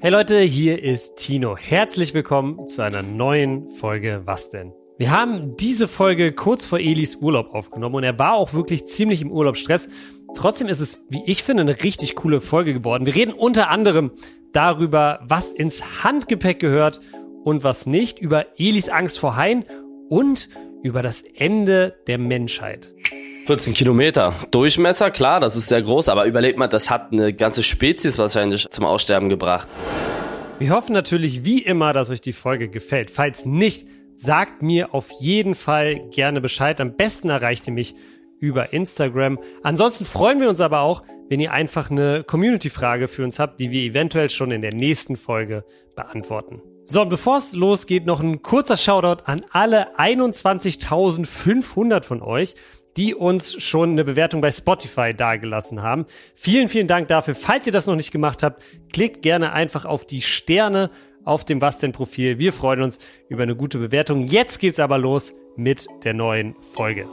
Hey Leute, hier ist Tino. Herzlich willkommen zu einer neuen Folge Was denn? Wir haben diese Folge kurz vor Elis Urlaub aufgenommen und er war auch wirklich ziemlich im Urlaubsstress. Trotzdem ist es, wie ich finde, eine richtig coole Folge geworden. Wir reden unter anderem darüber, was ins Handgepäck gehört und was nicht, über Elis Angst vor Haien und über das Ende der Menschheit. 14 Kilometer. Durchmesser, klar, das ist sehr groß, aber überlegt mal, das hat eine ganze Spezies wahrscheinlich zum Aussterben gebracht. Wir hoffen natürlich wie immer, dass euch die Folge gefällt. Falls nicht, sagt mir auf jeden Fall gerne Bescheid. Am besten erreicht ihr mich über Instagram. Ansonsten freuen wir uns aber auch, wenn ihr einfach eine Community-Frage für uns habt, die wir eventuell schon in der nächsten Folge beantworten. So, und bevor es losgeht, noch ein kurzer Shoutout an alle 21.500 von euch, die uns schon eine Bewertung bei Spotify dagelassen haben. Vielen, vielen Dank dafür. Falls ihr das noch nicht gemacht habt, klickt gerne einfach auf die Sterne auf dem Was denn Profil. Wir freuen uns über eine gute Bewertung. Jetzt geht's aber los mit der neuen Folge.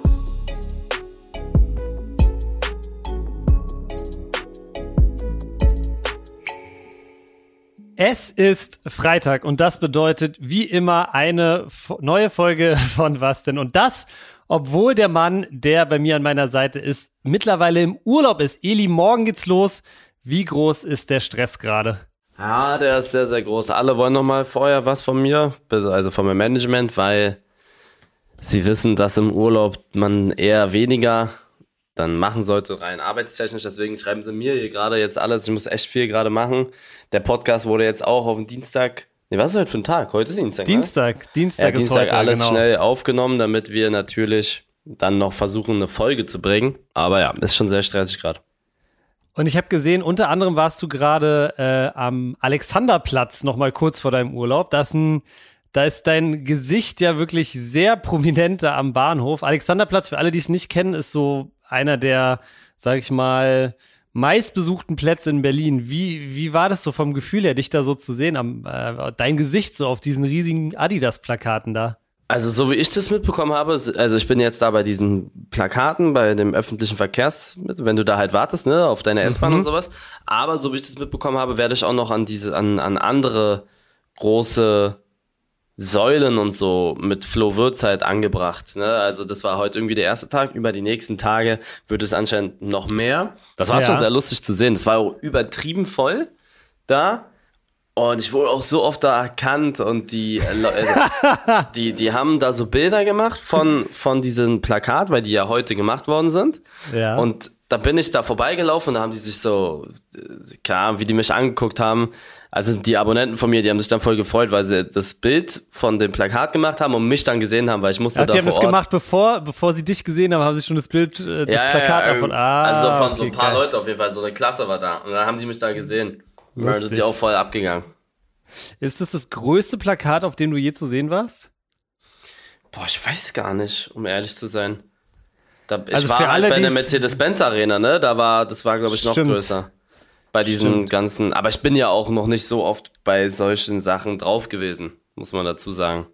Es ist Freitag und das bedeutet wie immer eine neue Folge von Was denn? Und das obwohl der Mann, der bei mir an meiner Seite ist, mittlerweile im Urlaub ist. Eli, morgen geht's los. Wie groß ist der Stress gerade? Ja, der ist sehr, sehr groß. Alle wollen noch mal vorher was von mir, also von meinem Management, weil sie wissen, dass im Urlaub man eher weniger dann machen sollte, rein arbeitstechnisch. Deswegen schreiben sie mir hier gerade jetzt alles. Ich muss echt viel gerade machen. Der Podcast wurde jetzt auch auf den Dienstag Nee, was ist heute für ein Tag? Heute ist Dienstag. Dienstag, ne? Dienstag ja, ist Dienstag heute. alles genau. schnell aufgenommen, damit wir natürlich dann noch versuchen, eine Folge zu bringen. Aber ja, ist schon sehr stressig gerade. Und ich habe gesehen, unter anderem warst du gerade äh, am Alexanderplatz noch mal kurz vor deinem Urlaub. Das ein, da ist dein Gesicht ja wirklich sehr prominent da am Bahnhof. Alexanderplatz, für alle, die es nicht kennen, ist so einer der, sag ich mal, meistbesuchten Plätze in Berlin. Wie, wie war das so vom Gefühl her, dich da so zu sehen, am, äh, dein Gesicht so auf diesen riesigen Adidas-Plakaten da? Also so wie ich das mitbekommen habe, also ich bin jetzt da bei diesen Plakaten, bei dem öffentlichen Verkehrs, wenn du da halt wartest, ne, auf deine S-Bahn mhm. und sowas. Aber so wie ich das mitbekommen habe, werde ich auch noch an diese, an, an andere große Säulen und so mit Flo Würz halt angebracht. Ne? Also das war heute irgendwie der erste Tag. Über die nächsten Tage wird es anscheinend noch mehr. Das war ja. schon sehr lustig zu sehen. Das war auch übertrieben voll da. Und ich wurde auch so oft da erkannt und die, äh, die, die haben da so Bilder gemacht von, von diesem Plakat, weil die ja heute gemacht worden sind. Ja. Und da bin ich da vorbeigelaufen und da haben die sich so, klar, wie die mich angeguckt haben. Also die Abonnenten von mir, die haben sich dann voll gefreut, weil sie das Bild von dem Plakat gemacht haben und mich dann gesehen haben, weil ich musste Ach, da Die haben das gemacht, bevor, bevor sie dich gesehen haben, haben sie schon das Bild, äh, das ja, Plakat ja, davon. Ah, also von okay, so ein paar geil. Leuten auf jeden Fall, so eine Klasse war da. Und dann haben die mich da gesehen. Und dann sind die auch voll abgegangen. Ist das das größte Plakat, auf dem du je zu sehen warst? Boah, ich weiß gar nicht, um ehrlich zu sein. Da, ich also war halt alle, bei der Mercedes-Benz Arena, ne? Da war, das war, glaube ich, noch Stimmt. größer. Bei diesen Stimmt. ganzen, aber ich bin ja auch noch nicht so oft bei solchen Sachen drauf gewesen, muss man dazu sagen.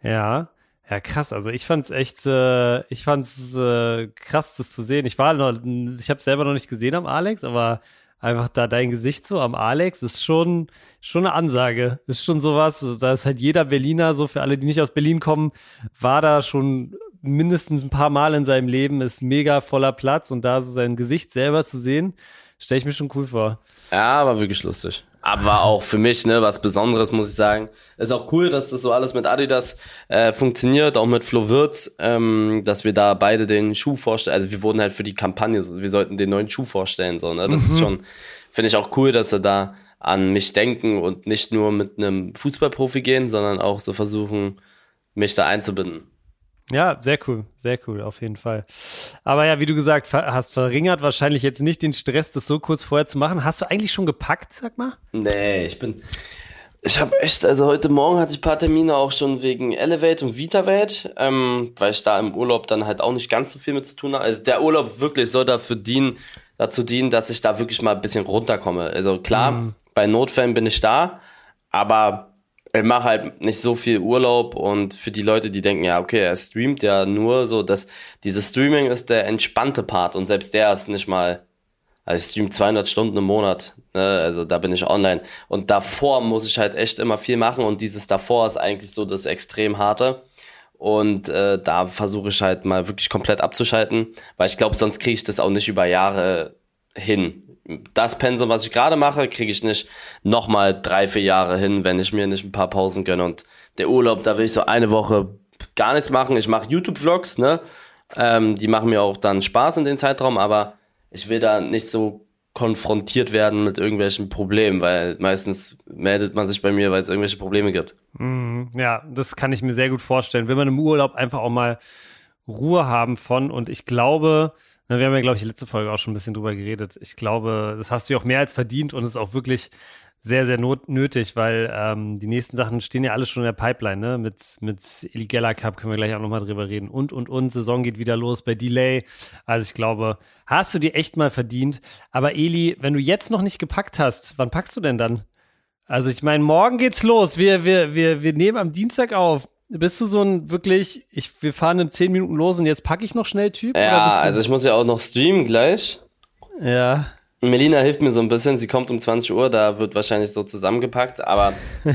Ja, ja, krass. Also ich fand's echt, äh, ich fand's äh, krass, das zu sehen. Ich war noch, ich habe selber noch nicht gesehen am Alex, aber einfach da dein Gesicht so am Alex ist schon, schon eine Ansage. Ist schon sowas. Da ist halt jeder Berliner, so für alle, die nicht aus Berlin kommen, war da schon mindestens ein paar Mal in seinem Leben, ist mega voller Platz und da so sein Gesicht selber zu sehen, stelle ich mir schon cool vor. Ja, war wirklich lustig. Aber auch für mich, ne, was Besonderes, muss ich sagen. Ist auch cool, dass das so alles mit Adidas äh, funktioniert, auch mit Flo Wirtz, ähm, dass wir da beide den Schuh vorstellen. Also wir wurden halt für die Kampagne, wir sollten den neuen Schuh vorstellen, so, ne? Das mhm. ist schon, finde ich auch cool, dass sie da an mich denken und nicht nur mit einem Fußballprofi gehen, sondern auch so versuchen, mich da einzubinden. Ja, sehr cool, sehr cool, auf jeden Fall. Aber ja, wie du gesagt hast, verringert wahrscheinlich jetzt nicht den Stress, das so kurz vorher zu machen. Hast du eigentlich schon gepackt, sag mal? Nee, ich bin. Ich habe echt, also heute Morgen hatte ich ein paar Termine auch schon wegen Elevate und VitaVate, ähm, weil ich da im Urlaub dann halt auch nicht ganz so viel mit zu tun habe. Also der Urlaub wirklich soll dafür dienen, dazu dienen, dass ich da wirklich mal ein bisschen runterkomme. Also klar, mhm. bei Notfällen bin ich da, aber ich mache halt nicht so viel Urlaub und für die Leute, die denken, ja, okay, er streamt ja nur so, dass dieses Streaming ist der entspannte Part und selbst der ist nicht mal, Also ich stream 200 Stunden im Monat, ne? also da bin ich online. Und davor muss ich halt echt immer viel machen und dieses davor ist eigentlich so das extrem harte. Und äh, da versuche ich halt mal wirklich komplett abzuschalten, weil ich glaube, sonst kriege ich das auch nicht über Jahre hin. Das Pensum, was ich gerade mache, kriege ich nicht nochmal drei, vier Jahre hin, wenn ich mir nicht ein paar Pausen gönne. Und der Urlaub, da will ich so eine Woche gar nichts machen. Ich mache YouTube-Vlogs, ne? Ähm, die machen mir auch dann Spaß in den Zeitraum, aber ich will da nicht so konfrontiert werden mit irgendwelchen Problemen, weil meistens meldet man sich bei mir, weil es irgendwelche Probleme gibt. Mm, ja, das kann ich mir sehr gut vorstellen. Will man im Urlaub einfach auch mal Ruhe haben von und ich glaube, wir haben ja, glaube ich, die letzte Folge auch schon ein bisschen drüber geredet. Ich glaube, das hast du ja auch mehr als verdient und ist auch wirklich sehr, sehr not nötig, weil ähm, die nächsten Sachen stehen ja alle schon in der Pipeline, ne? Mit, mit Eligella Cup können wir gleich auch nochmal drüber reden. Und, und, und, Saison geht wieder los bei Delay. Also ich glaube, hast du dir echt mal verdient. Aber Eli, wenn du jetzt noch nicht gepackt hast, wann packst du denn dann? Also ich meine, morgen geht's los. Wir, wir, wir, wir nehmen am Dienstag auf. Bist du so ein wirklich, ich, wir fahren in zehn Minuten los und jetzt packe ich noch schnell Typ? Ja, also ich muss ja auch noch streamen gleich. Ja. Melina hilft mir so ein bisschen, sie kommt um 20 Uhr, da wird wahrscheinlich so zusammengepackt, aber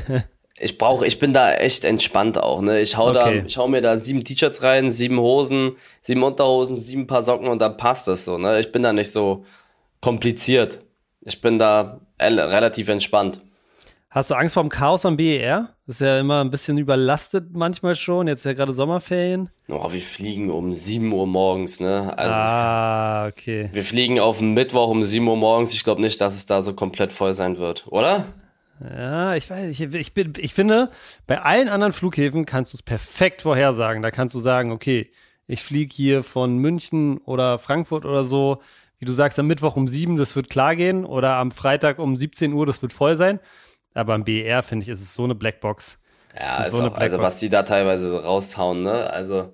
ich brauche, ich bin da echt entspannt auch, ne? Ich hau okay. da, ich hau mir da sieben T-Shirts rein, sieben Hosen, sieben Unterhosen, sieben Paar Socken und dann passt das so, ne? Ich bin da nicht so kompliziert. Ich bin da relativ entspannt. Hast du Angst vor dem Chaos am BER? Das ist ja immer ein bisschen überlastet manchmal schon. Jetzt ja gerade Sommerferien. Oh, wir fliegen um 7 Uhr morgens, ne? Also ah, okay. Wir fliegen auf Mittwoch um 7 Uhr morgens. Ich glaube nicht, dass es da so komplett voll sein wird, oder? Ja, ich weiß, ich, ich, bin, ich finde, bei allen anderen Flughäfen kannst du es perfekt vorhersagen. Da kannst du sagen, okay, ich fliege hier von München oder Frankfurt oder so. Wie du sagst, am Mittwoch um 7, das wird klar gehen. Oder am Freitag um 17 Uhr, das wird voll sein. Aber im BR, finde ich, ist es so eine Blackbox. Ja, ist so auch, also was die da teilweise so raushauen, ne? Also,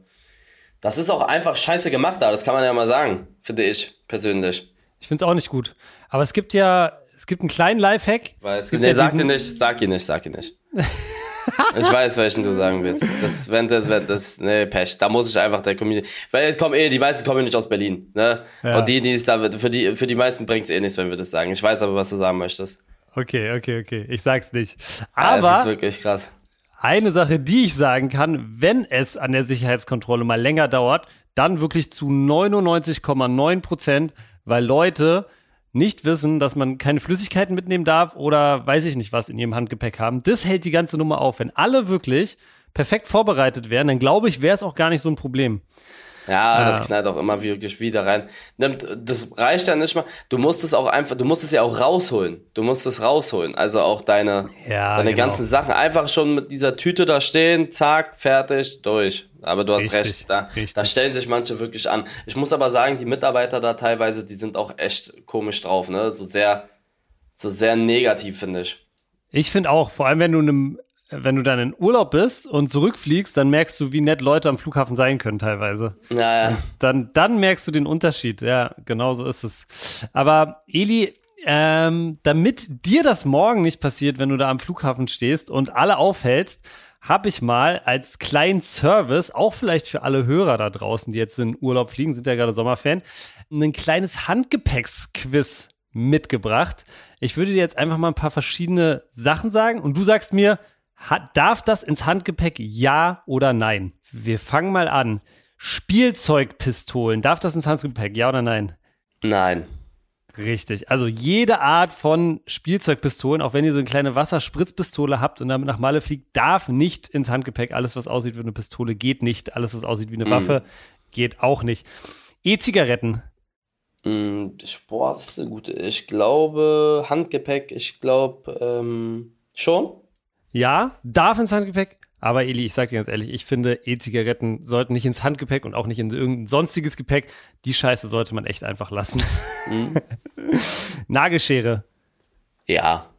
das ist auch einfach scheiße gemacht da, das kann man ja mal sagen, finde ich persönlich. Ich finde es auch nicht gut. Aber es gibt ja, es gibt einen kleinen Lifehack. Weil es, nee, ja sag dir nicht, sag ihn nicht, sag ihn nicht. ich weiß, welchen du sagen willst. Das, wenn das, wenn das, ne, Pech. Da muss ich einfach der Community, weil es kommen eh, die meisten kommen nicht aus Berlin, ne? Ja. Und die, die es da, für die, für die meisten bringt es eh nichts, wenn wir das sagen. Ich weiß aber, was du sagen möchtest. Okay, okay, okay. Ich sag's nicht. Aber. Ja, das ist wirklich krass. Eine Sache, die ich sagen kann, wenn es an der Sicherheitskontrolle mal länger dauert, dann wirklich zu 99,9 Prozent, weil Leute nicht wissen, dass man keine Flüssigkeiten mitnehmen darf oder weiß ich nicht was in ihrem Handgepäck haben. Das hält die ganze Nummer auf. Wenn alle wirklich perfekt vorbereitet wären, dann glaube ich, wäre es auch gar nicht so ein Problem. Ja, das knallt auch immer wirklich wieder rein. Das reicht ja nicht mal. Du musst es auch einfach, du musst es ja auch rausholen. Du musst es rausholen. Also auch deine, ja, deine genau. ganzen Sachen. Einfach schon mit dieser Tüte da stehen, zack, fertig, durch. Aber du hast richtig, recht, da, da stellen sich manche wirklich an. Ich muss aber sagen, die Mitarbeiter da teilweise, die sind auch echt komisch drauf, ne? So sehr, so sehr negativ, finde ich. Ich finde auch, vor allem wenn du einem wenn du dann in Urlaub bist und zurückfliegst, dann merkst du, wie nett Leute am Flughafen sein können teilweise. Ja, ja. Dann, dann merkst du den Unterschied. Ja, genau so ist es. Aber Eli, ähm, damit dir das morgen nicht passiert, wenn du da am Flughafen stehst und alle aufhältst, habe ich mal als kleinen Service, auch vielleicht für alle Hörer da draußen, die jetzt in Urlaub fliegen, sind ja gerade Sommerfan, ein kleines Handgepäcksquiz mitgebracht. Ich würde dir jetzt einfach mal ein paar verschiedene Sachen sagen und du sagst mir, hat, darf das ins Handgepäck ja oder nein? Wir fangen mal an. Spielzeugpistolen, darf das ins Handgepäck, ja oder nein? Nein. Richtig. Also jede Art von Spielzeugpistolen, auch wenn ihr so eine kleine Wasserspritzpistole habt und damit nach Malle fliegt, darf nicht ins Handgepäck. Alles, was aussieht wie eine Pistole, geht nicht. Alles, was aussieht wie eine mm. Waffe, geht auch nicht. E-Zigaretten. Mm, boah, das ist eine gute. Ich glaube, Handgepäck, ich glaube ähm, schon. Ja, darf ins Handgepäck. Aber Eli, ich sag dir ganz ehrlich, ich finde, E-Zigaretten sollten nicht ins Handgepäck und auch nicht in irgendein sonstiges Gepäck. Die Scheiße sollte man echt einfach lassen. Mhm. Nagelschere. Ja.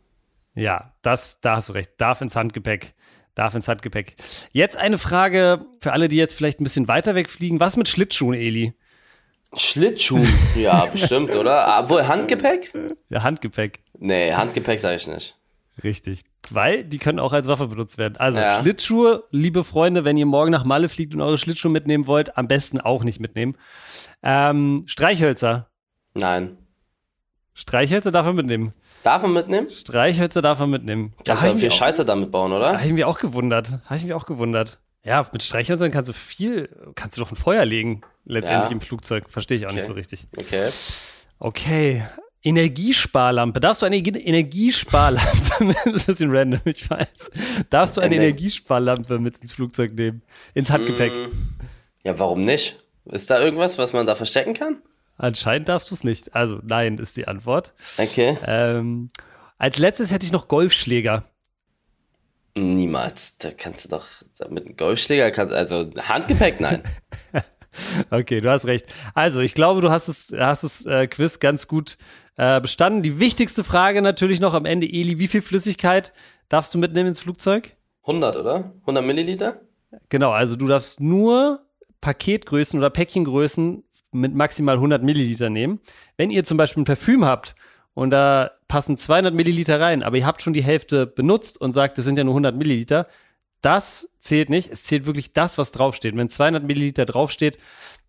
Ja, das, da hast du recht. Darf ins Handgepäck. Darf ins Handgepäck. Jetzt eine Frage für alle, die jetzt vielleicht ein bisschen weiter wegfliegen. Was mit Schlittschuhen, Eli? Schlittschuhen? ja, bestimmt, oder? Obwohl, Handgepäck? Ja, Handgepäck. Nee, Handgepäck sage ich nicht. Richtig. Weil die können auch als Waffe benutzt werden. Also ja. Schlittschuhe, liebe Freunde, wenn ihr morgen nach Malle fliegt und eure Schlittschuhe mitnehmen wollt, am besten auch nicht mitnehmen. Ähm, Streichhölzer. Nein. Streichhölzer darf er mitnehmen. Darf man mitnehmen? Streichhölzer darf er mitnehmen. Kannst du auch viel Scheiße damit bauen, oder? Habe ich mich auch gewundert. Habe ich mich auch gewundert. Ja, mit Streichhölzern kannst du viel, kannst du doch ein Feuer legen, letztendlich Ja. im Flugzeug. Verstehe ich auch nicht Okay. so richtig. Okay. Okay. Energiesparlampe. Darfst du eine Ener- Energiesparlampe, das ist ein bisschen random, ich weiß. Darfst du eine Ener- Energiesparlampe mit ins Flugzeug nehmen? Ins Handgepäck? Mm, Ja, warum nicht? Ist da irgendwas, was man da verstecken kann? Anscheinend darfst du es nicht. Also nein, ist die Antwort. Okay. Ähm, als letztes hätte ich noch Golfschläger. Niemals. Da kannst du doch mit einem Golfschläger, kannst, also Handgepäck, nein. Okay, du hast recht. Also, ich glaube, du hast es, hast das äh, Quiz ganz gut äh, bestanden. Die wichtigste Frage natürlich noch am Ende, Eli, wie viel Flüssigkeit darfst du mitnehmen ins Flugzeug? 100, oder? 100 Milliliter? Genau, also du darfst nur Paketgrößen oder Päckchengrößen mit maximal 100 Milliliter nehmen. Wenn ihr zum Beispiel ein Parfüm habt und da passen 200 Milliliter rein, aber ihr habt schon die Hälfte benutzt und sagt, das sind ja nur 100 Milliliter, das zählt nicht. Es zählt wirklich das, was draufsteht. Wenn 200 Milliliter draufsteht,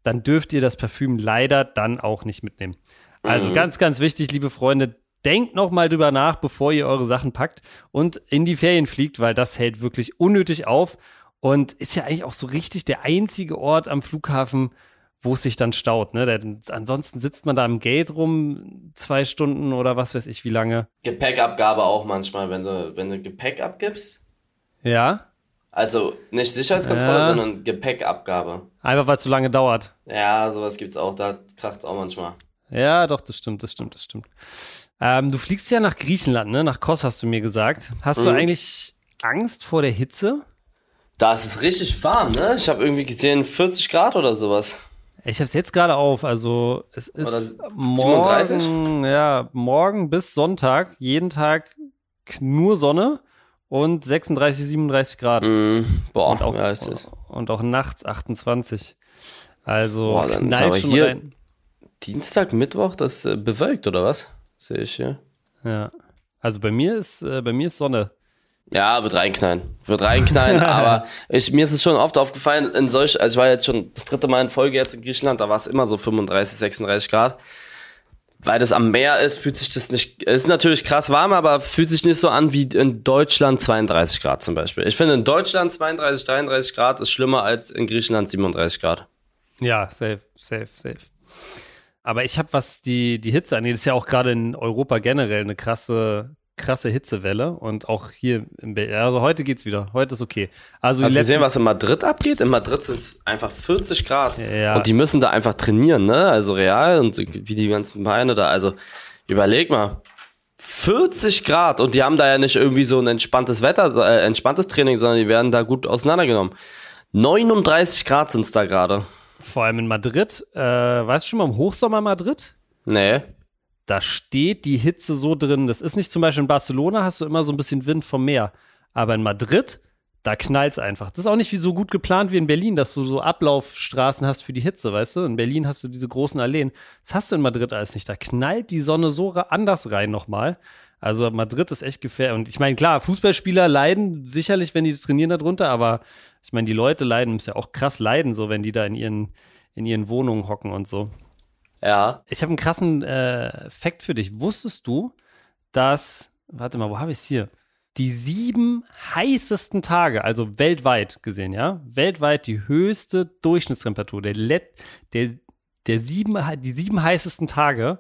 dann dürft ihr das Parfüm leider dann auch nicht mitnehmen. Also ganz, ganz wichtig, liebe Freunde, denkt noch mal drüber nach, bevor ihr eure Sachen packt und in die Ferien fliegt, weil das hält wirklich unnötig auf und ist ja eigentlich auch so richtig der einzige Ort am Flughafen, wo es sich dann staut. Ne? Der, ansonsten sitzt man da am Gate rum zwei Stunden oder was weiß ich wie lange. Gepäckabgabe auch manchmal, wenn du, wenn du Gepäck abgibst. Ja, Also nicht Sicherheitskontrolle, Ja. sondern Gepäckabgabe. einfach weil es so lange dauert. Ja, sowas gibt's auch, da kracht's auch manchmal. Ja, doch, das stimmt, das stimmt, das stimmt. Ähm, du fliegst ja nach Griechenland, ne? Nach Kos hast du mir gesagt. Hast du Mhm. eigentlich Angst vor der Hitze? Da ist es richtig warm, ne? Ich habe irgendwie gesehen 40 Grad oder sowas. Ich habe es jetzt gerade auf. Also es ist morgen, 37? ja, morgen bis Sonntag jeden Tag nur Sonne und 36, 37 Grad. Mm, boah, Und auch, ja, ist das. und auch nachts 28. Also Boah, dann knallt schon hier- rein. Dienstag, Mittwoch, das äh, bewölkt, oder was? Sehe ich hier. Ja. Also bei mir ist äh, bei mir ist Sonne. Ja, wird reinknallen. Wird reinknallen, aber ich, mir ist es schon oft aufgefallen, in solch, also ich war jetzt schon das dritte Mal in Folge jetzt in Griechenland, da war es immer so 35, 36 Grad. Weil das am Meer ist, fühlt sich das nicht, es ist natürlich krass warm, aber fühlt sich nicht so an wie in Deutschland 32 Grad zum Beispiel. Ich finde in Deutschland 32, 33 Grad ist schlimmer als in Griechenland 37 Grad. Ja, safe, safe, safe. Aber ich habe, was die, die Hitze angeht, ist ja auch gerade in Europa generell eine krasse, krasse Hitzewelle. Und auch hier in Berlin. Also heute geht's wieder. Heute ist okay. Also du gesehen, letzten, was in Madrid abgeht? In Madrid sind es einfach 40 Grad. Ja. Und die müssen da einfach trainieren, ne? Also real und wie die ganzen Beine da. Also überleg mal. 40 Grad und die haben da ja nicht irgendwie so ein entspanntes Wetter, äh, entspanntes Training, sondern die werden da gut auseinandergenommen. 39 Grad sind's da gerade. Vor allem in Madrid, äh, weißt du schon mal im Hochsommer Madrid? Nee. Da steht die Hitze so drin. Das ist nicht zum Beispiel in Barcelona, hast du immer so ein bisschen Wind vom Meer. Aber in Madrid, da knallt's einfach. Das ist auch nicht wie so gut geplant wie in Berlin, dass du so Ablaufstraßen hast für die Hitze, weißt du? In Berlin hast du diese großen Alleen. Das hast du in Madrid alles nicht. Da knallt die Sonne so anders rein nochmal. Also Madrid ist echt gefährlich. Und ich meine, klar, Fußballspieler leiden sicherlich, wenn die trainieren darunter, aber ich meine, die Leute leiden, müssen ja auch krass leiden, so wenn die da in ihren, in ihren Wohnungen hocken und so. Ja. Ich habe einen krassen äh, Fact für dich. Wusstest du, dass, warte mal, wo habe ich es hier? Die sieben heißesten Tage, also weltweit gesehen, ja, weltweit die höchste Durchschnittstemperatur, der, Let, der, der sieben, die sieben heißesten Tage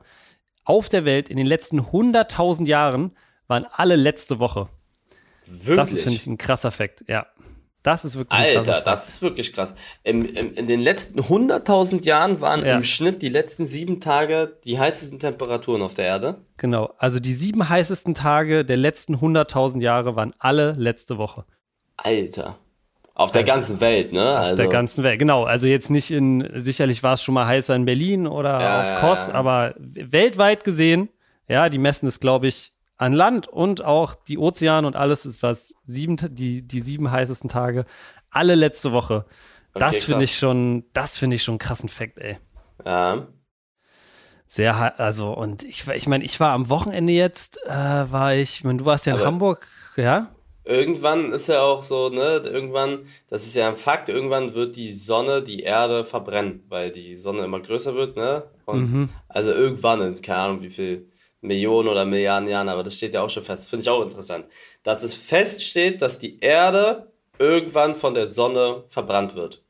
auf der Welt in den letzten 100.000 Jahren waren alle letzte Woche. Wirklich. Das ist, finde ich, ein krasser Fact, ja. Das ist wirklich Alter, das ist wirklich krass. Im, im, in den letzten 100.000 Jahren waren Ja. im Schnitt die letzten sieben Tage die heißesten Temperaturen auf der Erde. Genau, also die sieben heißesten Tage der letzten 100.000 Jahre waren alle letzte Woche. Alter. Auf der ganzen Welt, ne? Auf der ganzen Welt, genau. Also jetzt nicht in, sicherlich war es schon mal heißer in Berlin oder Ja, auf Kos, ja. aber weltweit gesehen, ja, die messen es, glaube ich, an Land und auch die Ozeane und alles ist was, sieben, die, die sieben heißesten Tage, alle letzte Woche. Das Okay, finde krass. ich schon, das finde ich schon einen krassen Fakt, ey. Ja. Sehr, also, und ich, war- ich meine, ich war am Wochenende jetzt, äh, war ich, ich meine, du warst ja in Aber- Hamburg, ja? Irgendwann ist ja auch so, ne, irgendwann, das ist ja ein Fakt, irgendwann wird die Sonne die Erde verbrennen, weil die Sonne immer größer wird, ne? Und Mhm. also irgendwann, in keine Ahnung, wie viel Millionen oder Milliarden Jahren, aber das steht ja auch schon fest. Finde ich auch interessant. Dass es feststeht, dass die Erde irgendwann von der Sonne verbrannt wird.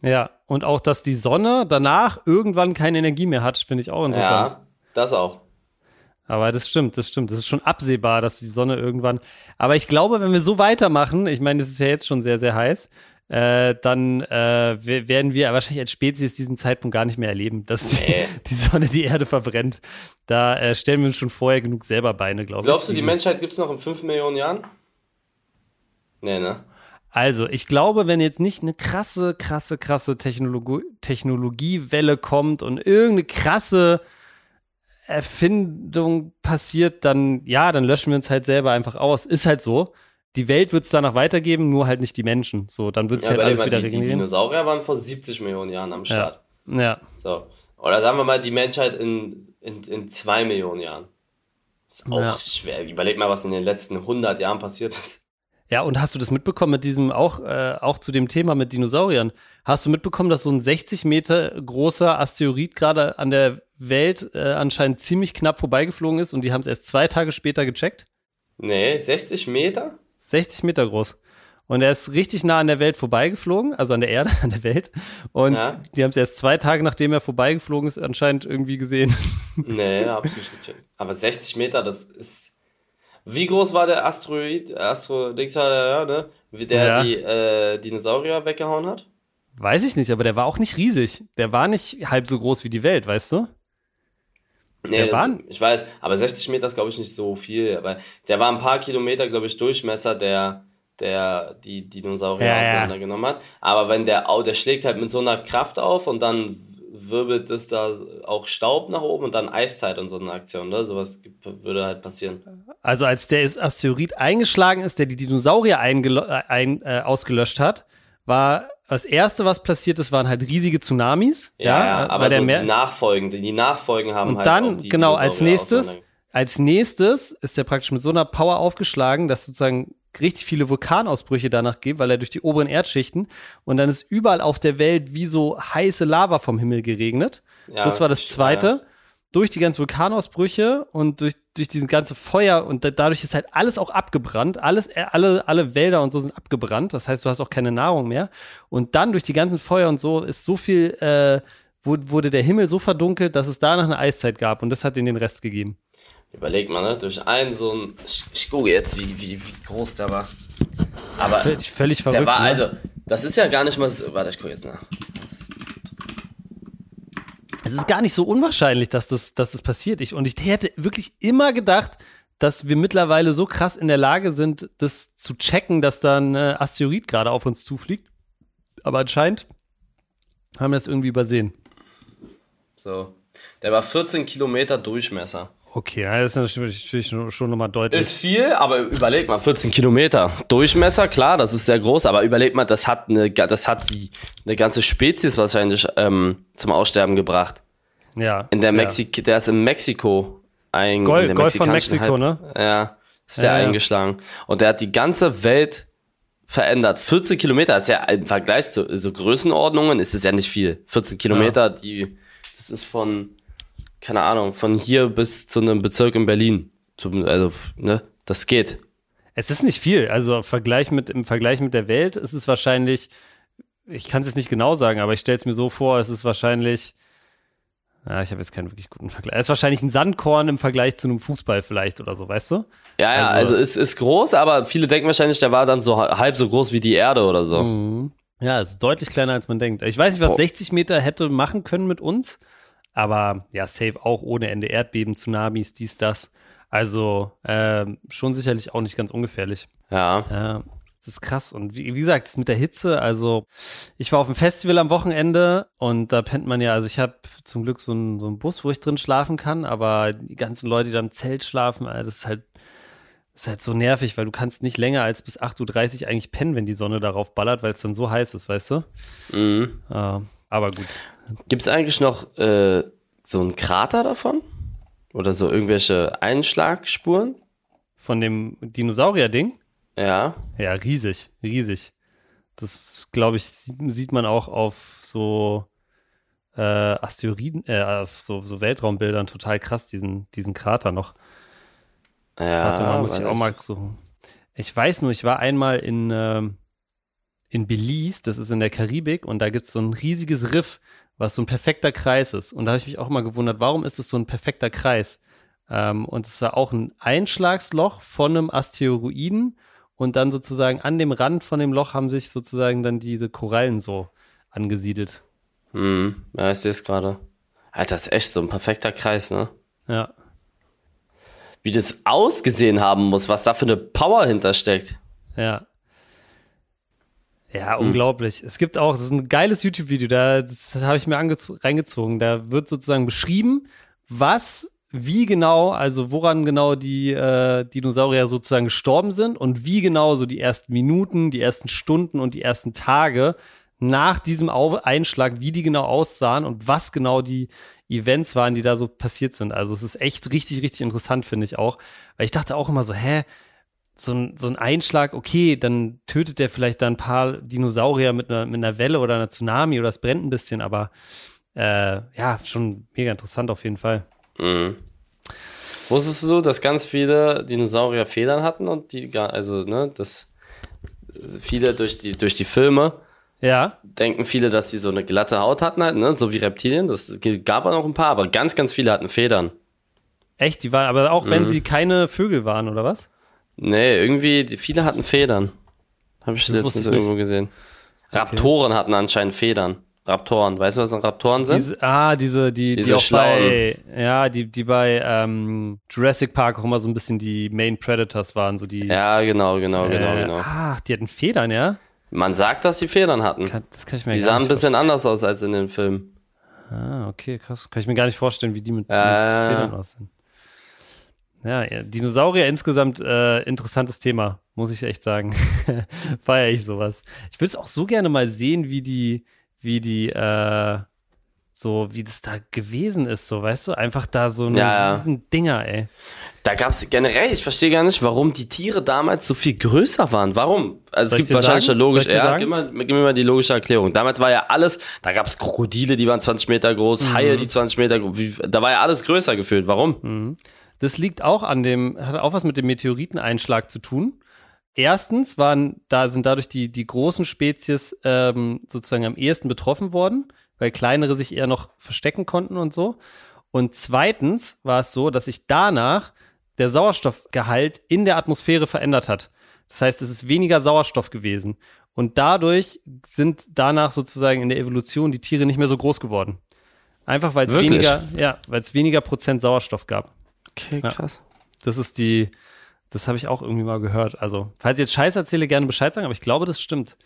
Ja, und auch, dass die Sonne danach irgendwann keine Energie mehr hat, finde ich auch interessant. Ja, das auch. Aber das stimmt, das stimmt. Das ist schon absehbar, dass die Sonne irgendwann. Aber ich glaube, wenn wir so weitermachen, ich meine, es ist ja jetzt schon sehr, sehr heiß, äh, dann äh, werden wir wahrscheinlich als Spezies diesen Zeitpunkt gar nicht mehr erleben, dass nee. die, die, Sonne die Erde verbrennt. Da äh, stellen wir uns schon vorher genug selber Beine, glaube ich. Glaubst du, die Menschheit gibt es noch in fünf Millionen Jahren? Nee, ne? Also, ich glaube, wenn jetzt nicht eine krasse, krasse, krasse Technologie Technologiewelle kommt und irgendeine krasse Erfindung passiert, dann ja, dann löschen wir uns halt selber einfach aus. Ist halt so. Die Welt wird es danach weitergeben, nur halt nicht die Menschen. So, dann wird es ja, halt alles wieder die, regenerieren. Die Dinosaurier waren vor 70 Millionen Jahren am Start. Ja. ja. So. Oder sagen wir mal, die Menschheit in, in, in zwei Millionen Jahren. Ist auch ja. schwer. Überleg mal, was in den letzten 100 Jahren passiert ist. Ja, und hast du das mitbekommen mit diesem, auch, äh, auch zu dem Thema mit Dinosauriern? Hast du mitbekommen, dass so ein 60 Meter großer Asteroid gerade an der Welt äh, anscheinend ziemlich knapp vorbeigeflogen ist und die haben es erst zwei Tage später gecheckt? Nee, 60 Meter? 60 Meter groß. Und er ist richtig nah an der Welt vorbeigeflogen, also an der Erde, an der Welt. Und ja. die haben es erst zwei Tage, nachdem er vorbeigeflogen ist, anscheinend irgendwie gesehen. Nee, hab ich nicht gecheckt. Aber 60 Meter, das ist wie groß war der Asteroid, Astro, Dings, ja, ne? Wie der ja. die äh, Dinosaurier weggehauen hat? Weiß ich nicht, aber der war auch nicht riesig. Der war nicht halb so groß wie die Welt, weißt du? Nee, der war, ich weiß, aber 60 Meter ist, glaube ich, nicht so viel. Aber der war ein paar Kilometer, glaube ich, Durchmesser, der, der die Dinosaurier ja, auseinandergenommen ja. hat. Aber wenn der, der schlägt halt mit so einer Kraft auf und dann wirbelt es da auch Staub nach oben und dann Eiszeit und so eine Aktion, ne? Sowas würde halt passieren. Also als der Asteroid eingeschlagen ist, der die Dinosaurier äh, ein, äh, ausgelöscht hat, war das erste, was passiert ist, waren halt riesige Tsunamis. Ja, ja, aber so die Nachfolgen, die Nachfolgen haben und halt dann, genau, als nächstes, als nächstes ist er praktisch mit so einer Power aufgeschlagen, dass sozusagen richtig viele Vulkanausbrüche danach gibt, weil er durch die oberen Erdschichten und dann ist überall auf der Welt wie so heiße Lava vom Himmel geregnet. Ja, das war das zweite. Ja. Durch die ganzen Vulkanausbrüche und durch, durch diesen ganze Feuer und da, dadurch ist halt alles auch abgebrannt. Alles, äh, alle, alle Wälder und so sind abgebrannt. Das heißt, du hast auch keine Nahrung mehr. Und dann durch die ganzen Feuer und so ist so viel, äh, wurde der Himmel so verdunkelt, dass es danach eine Eiszeit gab und das hat ihnen den Rest gegeben. Überleg mal, ne? Durch einen so ein. Ich, ich gucke jetzt, wie, wie, wie groß der war. Aber. Völlig, völlig verrückt. Der war, ne? also, das ist ja gar nicht mal so. Warte, ich gucke jetzt nach. Es ist gar nicht so unwahrscheinlich, dass das, dass das passiert. Ich, und ich hätte wirklich immer gedacht, dass wir mittlerweile so krass in der Lage sind, das zu checken, dass da ein äh, Asteroid gerade auf uns zufliegt. Aber anscheinend haben wir das irgendwie übersehen. So. Der war 14 Kilometer Durchmesser. Okay, das ist natürlich schon nochmal deutlich. Ist viel, aber überleg mal, 14 Kilometer Durchmesser, klar, das ist sehr groß, aber überleg mal, das hat eine, das hat die, eine ganze Spezies wahrscheinlich ähm, zum Aussterben gebracht. Ja. In der Mexik, ja. der ist in Mexiko ein, Gol in Golf von Mexiko, Halb, ne? Ja, ist der ja, eingeschlagen. Und der hat die ganze Welt verändert. 14 Kilometer ist ja im Vergleich zu so Größenordnungen ist es ja nicht viel. 14 Kilometer, die, das ist von keine Ahnung, von hier bis zu einem Bezirk in Berlin. Also, ne, das geht. Es ist nicht viel. Also im Vergleich mit, im Vergleich mit der Welt ist es wahrscheinlich, ich kann es jetzt nicht genau sagen, aber ich stelle es mir so vor, es ist wahrscheinlich, ja, ich habe jetzt keinen wirklich guten Vergleich. Es ist wahrscheinlich ein Sandkorn im Vergleich zu einem Fußball vielleicht oder so, weißt du? Ja, ja, also, also es ist groß, aber viele denken wahrscheinlich, der war dann so halb so groß wie die Erde oder so. Mhm. Ja, es ist deutlich kleiner, als man denkt. Ich weiß nicht, was oh. 60 Meter hätte machen können mit uns. Aber ja, safe auch ohne Ende Erdbeben, Tsunamis, dies, das. Also äh, schon sicherlich auch nicht ganz ungefährlich. Ja. Ja. Das ist krass. Und wie, wie gesagt, mit der Hitze, also ich war auf dem Festival am Wochenende und da pennt man ja, also ich habe zum Glück so einen, so einen Bus, wo ich drin schlafen kann, aber die ganzen Leute, die da im Zelt schlafen, das ist halt, das ist halt so nervig, weil du kannst nicht länger als bis 8.30 Uhr eigentlich pennen, wenn die Sonne darauf ballert, weil es dann so heiß ist, weißt du? Mhm. Uh, aber gut. Gibt es eigentlich noch äh, so einen Krater davon? Oder so irgendwelche Einschlagspuren? Von dem Dinosaurier-Ding? Ja. Ja, riesig, riesig. Das, glaube ich, sieht man auch auf so äh, Asteroiden, äh, auf so, so Weltraumbildern total krass, diesen, diesen Krater noch. Ja, Warte mal, muss ich auch mal suchen. Ich weiß nur, ich war einmal in, ähm, in Belize, das ist in der Karibik, und da gibt's so ein riesiges Riff, was so ein perfekter Kreis ist. Und da habe ich mich auch mal gewundert, warum ist es so ein perfekter Kreis? Ähm, und es war auch ein Einschlagsloch von einem Asteroiden und dann sozusagen an dem Rand von dem Loch haben sich sozusagen dann diese Korallen so angesiedelt. Hm, ja, ich sehe es gerade. Alter, das ist echt so ein perfekter Kreis, ne? Ja. Wie das ausgesehen haben muss, was da für eine Power hintersteckt. Ja. Ja, unglaublich. Es gibt auch, das ist ein geiles YouTube-Video, da das habe ich mir reingezogen. Da wird sozusagen beschrieben, was, wie genau, also woran genau die äh, Dinosaurier sozusagen gestorben sind und wie genau so die ersten Minuten, die ersten Stunden und die ersten Tage nach diesem Au Einschlag, wie die genau aussahen und was genau die Events waren, die da so passiert sind. Also es ist echt richtig, richtig interessant, finde ich auch. Weil ich dachte auch immer so, hä, so ein, so ein Einschlag, okay, dann tötet der vielleicht da ein paar Dinosaurier mit einer, mit einer Welle oder einer Tsunami oder es brennt ein bisschen, aber äh, ja, schon mega interessant auf jeden Fall. Mhm. Wusstest du, dass ganz viele Dinosaurier Federn hatten und die also, ne, dass viele durch die, durch die Filme Ja, denken viele, dass sie so eine glatte Haut hatten halt, ne, so wie Reptilien. Das gab auch noch ein paar, aber ganz, ganz viele hatten Federn. echt, die waren, aber auch wenn sie keine Vögel waren, oder was? Nee, irgendwie, die, viele hatten Federn. Habe ich Das letztens ich irgendwo gesehen. Raptoren hatten anscheinend Federn. Raptoren, weißt du, was Raptoren sind? Diese, ah, diese, die, die Diese auch bei, ja, die, die bei ähm, Jurassic Park auch immer so ein bisschen die Main Predators waren, so die. ja, genau, genau, genau, äh, genau. Ach, die hatten Federn, ja? Man sagt, dass sie Federn hatten. Kann, das kann ich mir Die sahen ein bisschen anders aus als in den Filmen. Ah, okay, krass. Kann ich mir gar nicht vorstellen, wie die mit, Ja. mit Federn aussehen. Ja, Dinosaurier insgesamt äh, interessantes Thema, muss ich echt sagen. Feier ich sowas. Ich würde es auch so gerne mal sehen, wie die, wie die, äh, so, wie das da gewesen ist, so, weißt du? Einfach da so ein Ja, riesen Dinger, ey. Da gab es generell, ich verstehe gar nicht, warum die Tiere damals so viel größer waren. Warum? Also Soll es gibt wahrscheinlich sagen? eine logische, ja, gib, mal, gib mir mal die logische Erklärung. Damals war ja alles, da gab es Krokodile, die waren 20 Meter groß, Mhm. Haie, die 20 Meter groß, da war ja alles größer gefühlt. Warum? Das liegt auch an dem, hat auch was mit dem Meteoriteneinschlag zu tun. Erstens waren, da sind dadurch die, die großen Spezies ähm, sozusagen am ehesten betroffen worden, weil kleinere sich eher noch verstecken konnten und so. Und zweitens war es so, dass sich danach der Sauerstoffgehalt in der Atmosphäre verändert hat. Das heißt, es ist weniger Sauerstoff gewesen. Und dadurch sind danach sozusagen in der Evolution die Tiere nicht mehr so groß geworden. Einfach weil es weniger, ja, weil es weniger Prozent Sauerstoff gab. Okay, Ja. krass. Das ist die, das habe ich auch irgendwie mal gehört. Also, falls ich jetzt Scheiß erzähle, gerne Bescheid sagen, aber ich glaube, das stimmt.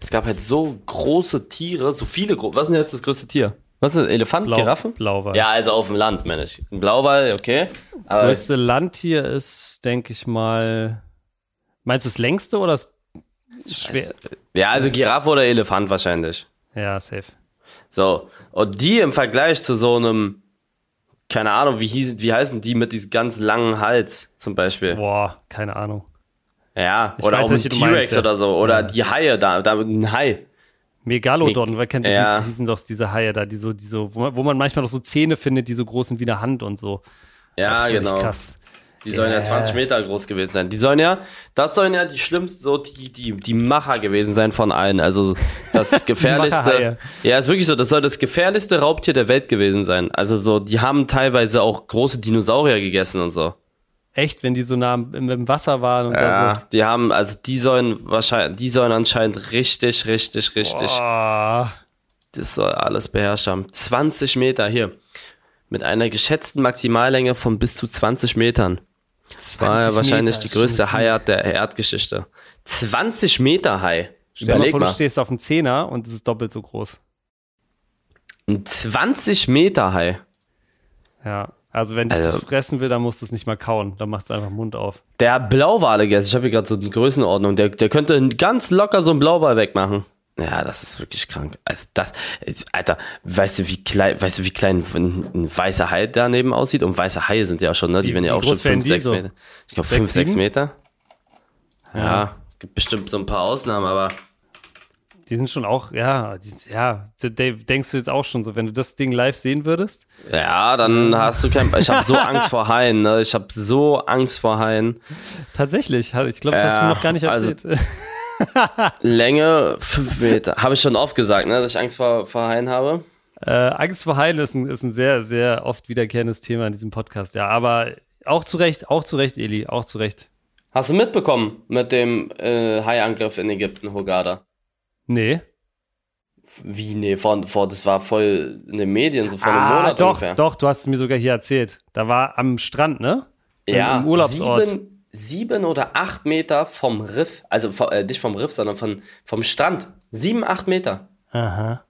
Es gab halt so große Tiere, so viele große. Was ist denn jetzt das größte Tier? Was ist das? Elefant? Blau, Giraffe? Blauwal. Ja, also auf dem Land, meine ich. Ein Blauwal, okay. Aber größte Landtier ist, denke ich mal. Meinst du das längste oder das schwer? ja, also Giraffe oder Elefant wahrscheinlich. Ja, safe. So, und die im Vergleich zu so einem, keine Ahnung, wie, hießen, wie heißen die mit diesem ganz langen Hals zum Beispiel? Boah, keine Ahnung. Ja, Ich oder weiß, auch ein T-Rex ja. oder so. Oder die Haie da, da ein Hai. Megalodon, wer kennt die? Ja. Die hießen doch diese Haie da, die so, die so, wo man, wo man manchmal noch so Zähne findet, die so groß sind wie eine Hand und so. Ja, genau. Krass. Die sollen ja Ja. 20 Meter groß gewesen sein. Die sollen ja, das sollen ja die schlimmsten, so die, die, die Macher gewesen sein von allen. Also das gefährlichste. Ja, ist wirklich so. Das soll das gefährlichste Raubtier der Welt gewesen sein. Also so, die haben teilweise auch große Dinosaurier gegessen und so. Echt, wenn die so nah im, im Wasser waren und da Ja, die haben, also die sollen wahrscheinlich, die sollen anscheinend richtig, richtig, so. richtig, Boah. das soll alles beherrscht haben. 20 Meter hier. Mit einer geschätzten Maximallänge von bis zu 20 Metern. 20 War ja wahrscheinlich Meter, die größte. Haiart der Erdgeschichte. 20 Meter Hai. Stell dir mal vor, du mal. stehst auf dem Zehner und es ist doppelt so groß. Ein 20 Meter Hai. Ja. Also wenn dich Also- das fressen will, dann musst du es nicht mal kauen. Dann macht es einfach Mund auf. Der Blauwale gegessen. Ich habe hier gerade so eine Größenordnung. Der, der könnte ganz locker so einen Blauwal wegmachen. Ja, das ist wirklich krank. Also das, Alter, weißt du, wie klein, weißt du, wie klein ein, weißer Hai daneben aussieht? Und weiße Haie sind ja auch schon, ne? Die Wie- werden ja auch schon groß werden 5, die 6 so? Meter. Ich glaube Sechs, 5, 6 sieben? Meter. Ja, gibt bestimmt so ein paar Ausnahmen, aber Die sind schon auch, ja, die, ja, Dave, denkst du jetzt auch schon so, wenn du das Ding live sehen würdest? Ja, dann hast du kein. Ich habe so Angst vor Haien, ne? Ich habe so Angst vor Haien. Tatsächlich, ich glaube, das hast du mir noch gar nicht erzählt. Also, Länge fünf Meter. Habe ich schon oft gesagt, ne, dass ich Angst vor, vor Haien habe. Äh, Angst vor Haien ist ein, ist ein sehr, sehr oft wiederkehrendes Thema in diesem Podcast, ja. Aber auch zu Recht, auch zu Recht, Eli, auch zu Recht. Hast du mitbekommen mit dem äh, Haiangriff in Ägypten, Hogada? Nee. Wie, nee, vor, vor, das war voll in den Medien, so vor einem ah, Monat doch, ungefähr. doch, du hast es mir sogar hier erzählt. Da war am Strand, ne? Ja, Im Urlaubsort. Sieben, sieben oder acht Meter vom Riff, also äh, nicht vom Riff, sondern von, vom Strand. Sieben, acht Meter. Aha.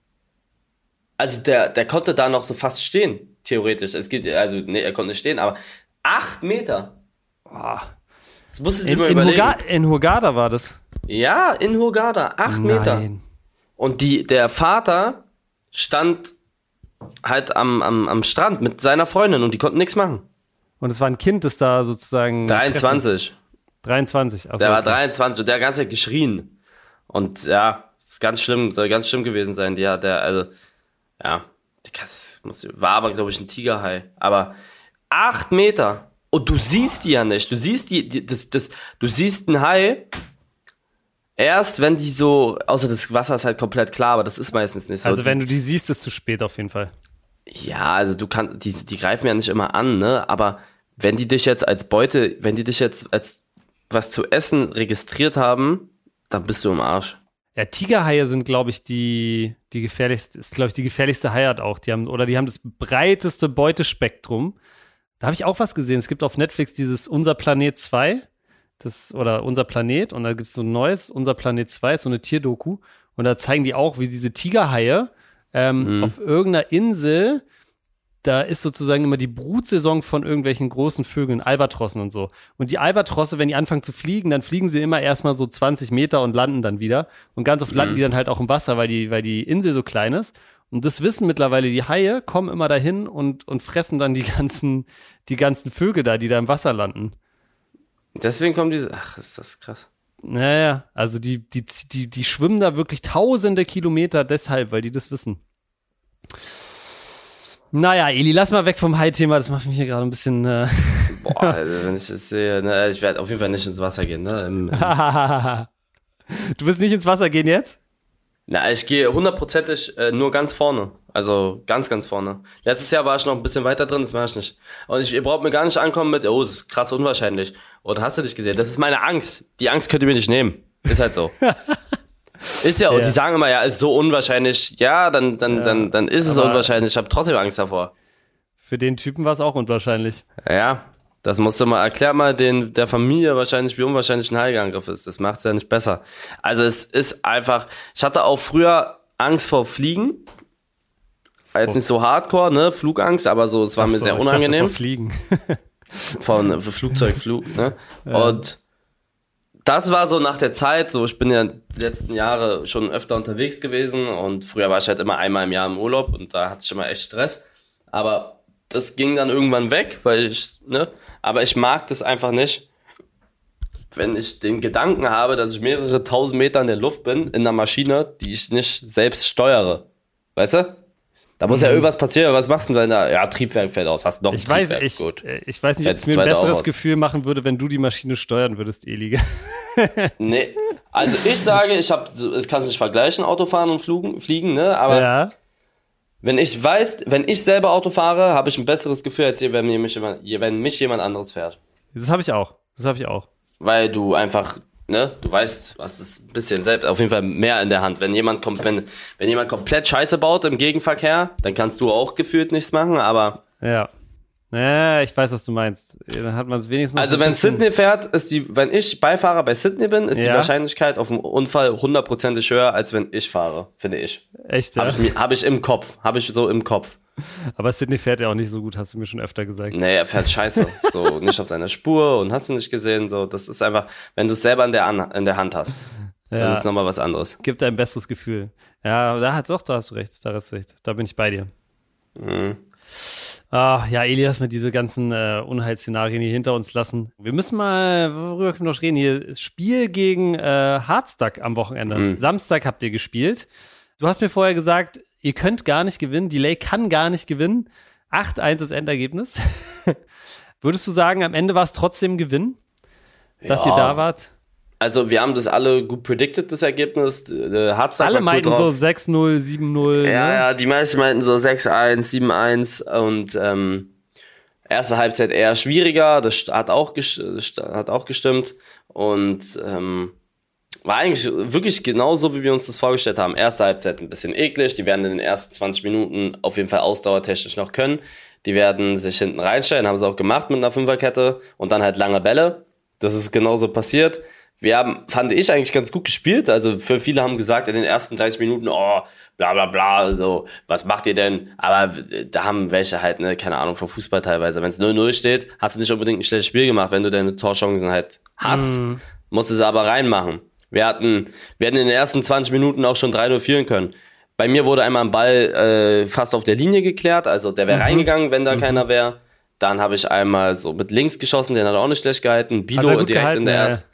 Also der, der konnte da noch so fast stehen, theoretisch. Es gibt, also, nee, er konnte nicht stehen, aber acht Meter. Boah. Das musst du dir In, mal überlegen. Hurga in Hurghada war das. Ja, in Hurghada, acht Meter. Nein. Und die, der Vater stand halt am, am, am Strand mit seiner Freundin und die konnten nichts machen. Und es war ein Kind, das da sozusagen. 23. 23. Achso, Der war okay. 23 und der hat die ganze Zeit geschrien. Und ja, ist ganz schlimm, soll ganz schlimm gewesen sein. Ja, der, also, ja, das muss, war aber, glaube ich, ein Tigerhai. Aber acht Meter. Und du siehst die ja nicht. Du siehst die, die das, das, du siehst einen Hai erst, wenn die so, außer das Wasser ist halt komplett klar, aber das ist meistens nicht so. Also, wenn du die siehst, ist zu spät auf jeden Fall. ja, also du kannst, die, die greifen ja nicht immer an, ne? Aber wenn die dich jetzt als Beute, wenn die dich jetzt als was zu essen registriert haben, dann bist du im Arsch. Ja, Tigerhaie sind, glaube ich, die, die gefährlichste, ist, glaube ich, die gefährlichste Haiart auch. Die haben, oder die haben das breiteste Beutespektrum. Da habe ich auch was gesehen. Es gibt auf Netflix dieses Unser Planet 2. Das, oder Unser Planet. Und da gibt es so ein neues, Unser Planet 2, so eine Tierdoku. Und da zeigen die auch, wie diese Tigerhaie ähm, auf irgendeiner Insel, da ist sozusagen immer die Brutsaison von irgendwelchen großen Vögeln, Albatrossen und so. Und die Albatrosse, wenn die anfangen zu fliegen, dann fliegen sie immer erstmal so 20 Meter und landen dann wieder. Und ganz oft landen die dann halt auch im Wasser, weil die, weil die Insel so klein ist. Und das wissen mittlerweile die Haie, kommen immer dahin und, und fressen dann die ganzen, die ganzen Vögel da, die da im Wasser landen. Deswegen kommen diese, ach, ist das krass. Naja, also die, die, die, die schwimmen da wirklich tausende Kilometer deshalb, weil die das wissen. Naja, Eli, lass mal weg vom Hai-Thema, das macht mich hier gerade ein bisschen. Äh Boah, also wenn ich das sehe, ne, ich werde auf jeden Fall nicht ins Wasser gehen, ne? Im, du willst nicht ins Wasser gehen jetzt? na, ich gehe hundertprozentig äh, nur ganz vorne. Also ganz, ganz vorne. Letztes Jahr war ich noch ein bisschen weiter drin, das mache ich nicht. Und ich, ihr braucht mir gar nicht ankommen mit, oh, das ist krass unwahrscheinlich. Oder hast du dich gesehen? Das ist meine Angst. Die Angst könnt ihr mir nicht nehmen. Ist halt so. ist ja, und Ja. die sagen immer, ja, ist so unwahrscheinlich. Ja, dann, dann, dann, dann ist es aber- unwahrscheinlich. Ich habe trotzdem Angst davor. Für den Typen war es auch unwahrscheinlich. Ja, das musst du mal, erklär mal den, der Familie wahrscheinlich, wie unwahrscheinlich ein Heigeangriff ist. Das macht's ja nicht besser. Also es ist einfach, ich hatte auch früher Angst vor Fliegen. Jetzt nicht so hardcore, ne, Flugangst, aber so, es war Ach mir so, sehr ich dachte unangenehm. vor Fliegen. Von Flugzeugflug, ne? Und das war so nach der Zeit, so ich bin ja die letzten Jahre schon öfter unterwegs gewesen und früher war ich halt immer einmal im Jahr im Urlaub und da hatte ich immer echt Stress. Aber das ging dann irgendwann weg, weil ich, ne? Aber ich mag das einfach nicht, wenn ich den Gedanken habe, dass ich mehrere tausend Meter in der Luft bin, in einer Maschine, die ich nicht selbst steuere. Weißt du? Da muss ja irgendwas passieren. Was machst du denn da? Ja, Triebwerk fällt aus. Hast noch ein Ich weiß, Triebwerk. ich, Gut. äh, ich weiß nicht, ob es mir ein besseres. Gefühl machen würde, wenn du die Maschine steuern würdest, Eli. Nee, also ich sage, ich habe, es kann sich nicht vergleichen, Autofahren und Flugen, Fliegen, ne? Aber ja. wenn ich weiß, wenn ich selber Auto fahre, habe ich ein besseres Gefühl, als wenn mich jemand, wenn mich jemand anderes fährt. Das habe ich auch. Das habe ich auch. Weil du einfach, ne, du weißt, was ist ein bisschen selbst, auf jeden Fall mehr in der Hand. Wenn jemand kommt, wenn, wenn jemand komplett Scheiße baut im Gegenverkehr, dann kannst du auch gefühlt nichts machen, aber Ja. Ja, ich weiß, was du meinst. Dann hat man es wenigstens. also wenn Sydney fährt, ist die, wenn ich Beifahrer bei Sydney bin, ist die Ja. Wahrscheinlichkeit auf einen Unfall hundertprozentig höher, als wenn ich fahre, finde ich. Echt, ja. Habe ich, hab ich im Kopf. Habe ich so im Kopf. Aber Sydney fährt ja auch nicht so gut, hast du mir schon öfter gesagt. Nee, er fährt scheiße. So, nicht auf seiner Spur und hast du nicht gesehen. So, das ist einfach, wenn du es selber in der, An in der Hand hast, dann Ja. ist nochmal was anderes. Gibt ein besseres Gefühl. Ja, da hat doch, da hast du recht. Da hast du recht. Da bin ich bei dir. Mhm. Ah, ja, Elias, mit diese ganzen äh, Unheilsszenarien hier hinter uns lassen. Wir müssen mal, worüber können wir noch reden? Hier Spiel gegen äh, Hardstuck am Wochenende. Mhm. Samstag habt ihr gespielt. Du hast mir vorher gesagt, ihr könnt gar nicht gewinnen. Delay kann gar nicht gewinnen. 8-1 das Endergebnis. Würdest du sagen, am Ende war es trotzdem Gewinn, dass ja. ihr da wart? Also wir haben das alle gut predicted, das Ergebnis. Äh, alle meinten so 6-0, 7-0. Ja, ne? ja, die meisten meinten so 6-1, 7-1 und ähm, erste Halbzeit eher schwieriger, das hat auch, hat auch gestimmt und ähm, war eigentlich wirklich genauso, wie wir uns das vorgestellt haben. Erste Halbzeit ein bisschen eklig, die werden in den ersten 20 Minuten auf jeden Fall ausdauertechnisch noch können. Die werden sich hinten reinstellen, haben sie auch gemacht mit einer Fünferkette und dann halt lange Bälle. Das ist genauso passiert wir haben, fand ich, eigentlich ganz gut gespielt. Also für viele haben gesagt in den ersten 30 Minuten, oh, bla bla bla, so, was macht ihr denn? Aber da haben welche halt, ne, keine Ahnung, vom Fußball teilweise. Wenn es 0-0 steht, hast du nicht unbedingt ein schlechtes Spiel gemacht, wenn du deine Torchancen halt hast. Mm. Musst du sie aber reinmachen. Wir hatten, wir hätten in den ersten 20 Minuten auch schon 3-0 führen können. Bei mir wurde einmal ein Ball äh, fast auf der Linie geklärt, also der wäre mhm. reingegangen, wenn da mhm. keiner wäre. Dann habe ich einmal so mit links geschossen, den hat er auch nicht schlecht gehalten. Bilo direkt gehalten, in der ja. ersten.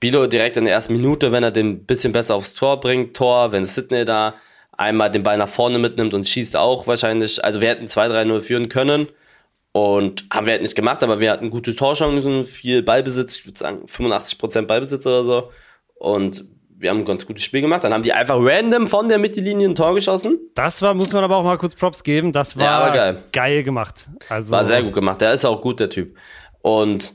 Bilo direkt in der ersten Minute, wenn er den ein bisschen besser aufs Tor bringt, Tor, wenn Sidney da einmal den Ball nach vorne mitnimmt und schießt auch wahrscheinlich. Also wir hätten 2-3-0 führen können und haben wir halt nicht gemacht, aber wir hatten gute Torchancen, viel Ballbesitz, ich würde sagen 85% Ballbesitz oder so. Und wir haben ein ganz gutes Spiel gemacht. Dann haben die einfach random von der Mittellinie ein Tor geschossen. Das war, muss man aber auch mal kurz Props geben, das war, ja, geil. geil gemacht. Also war sehr gut gemacht. Der ist auch gut, der Typ. Und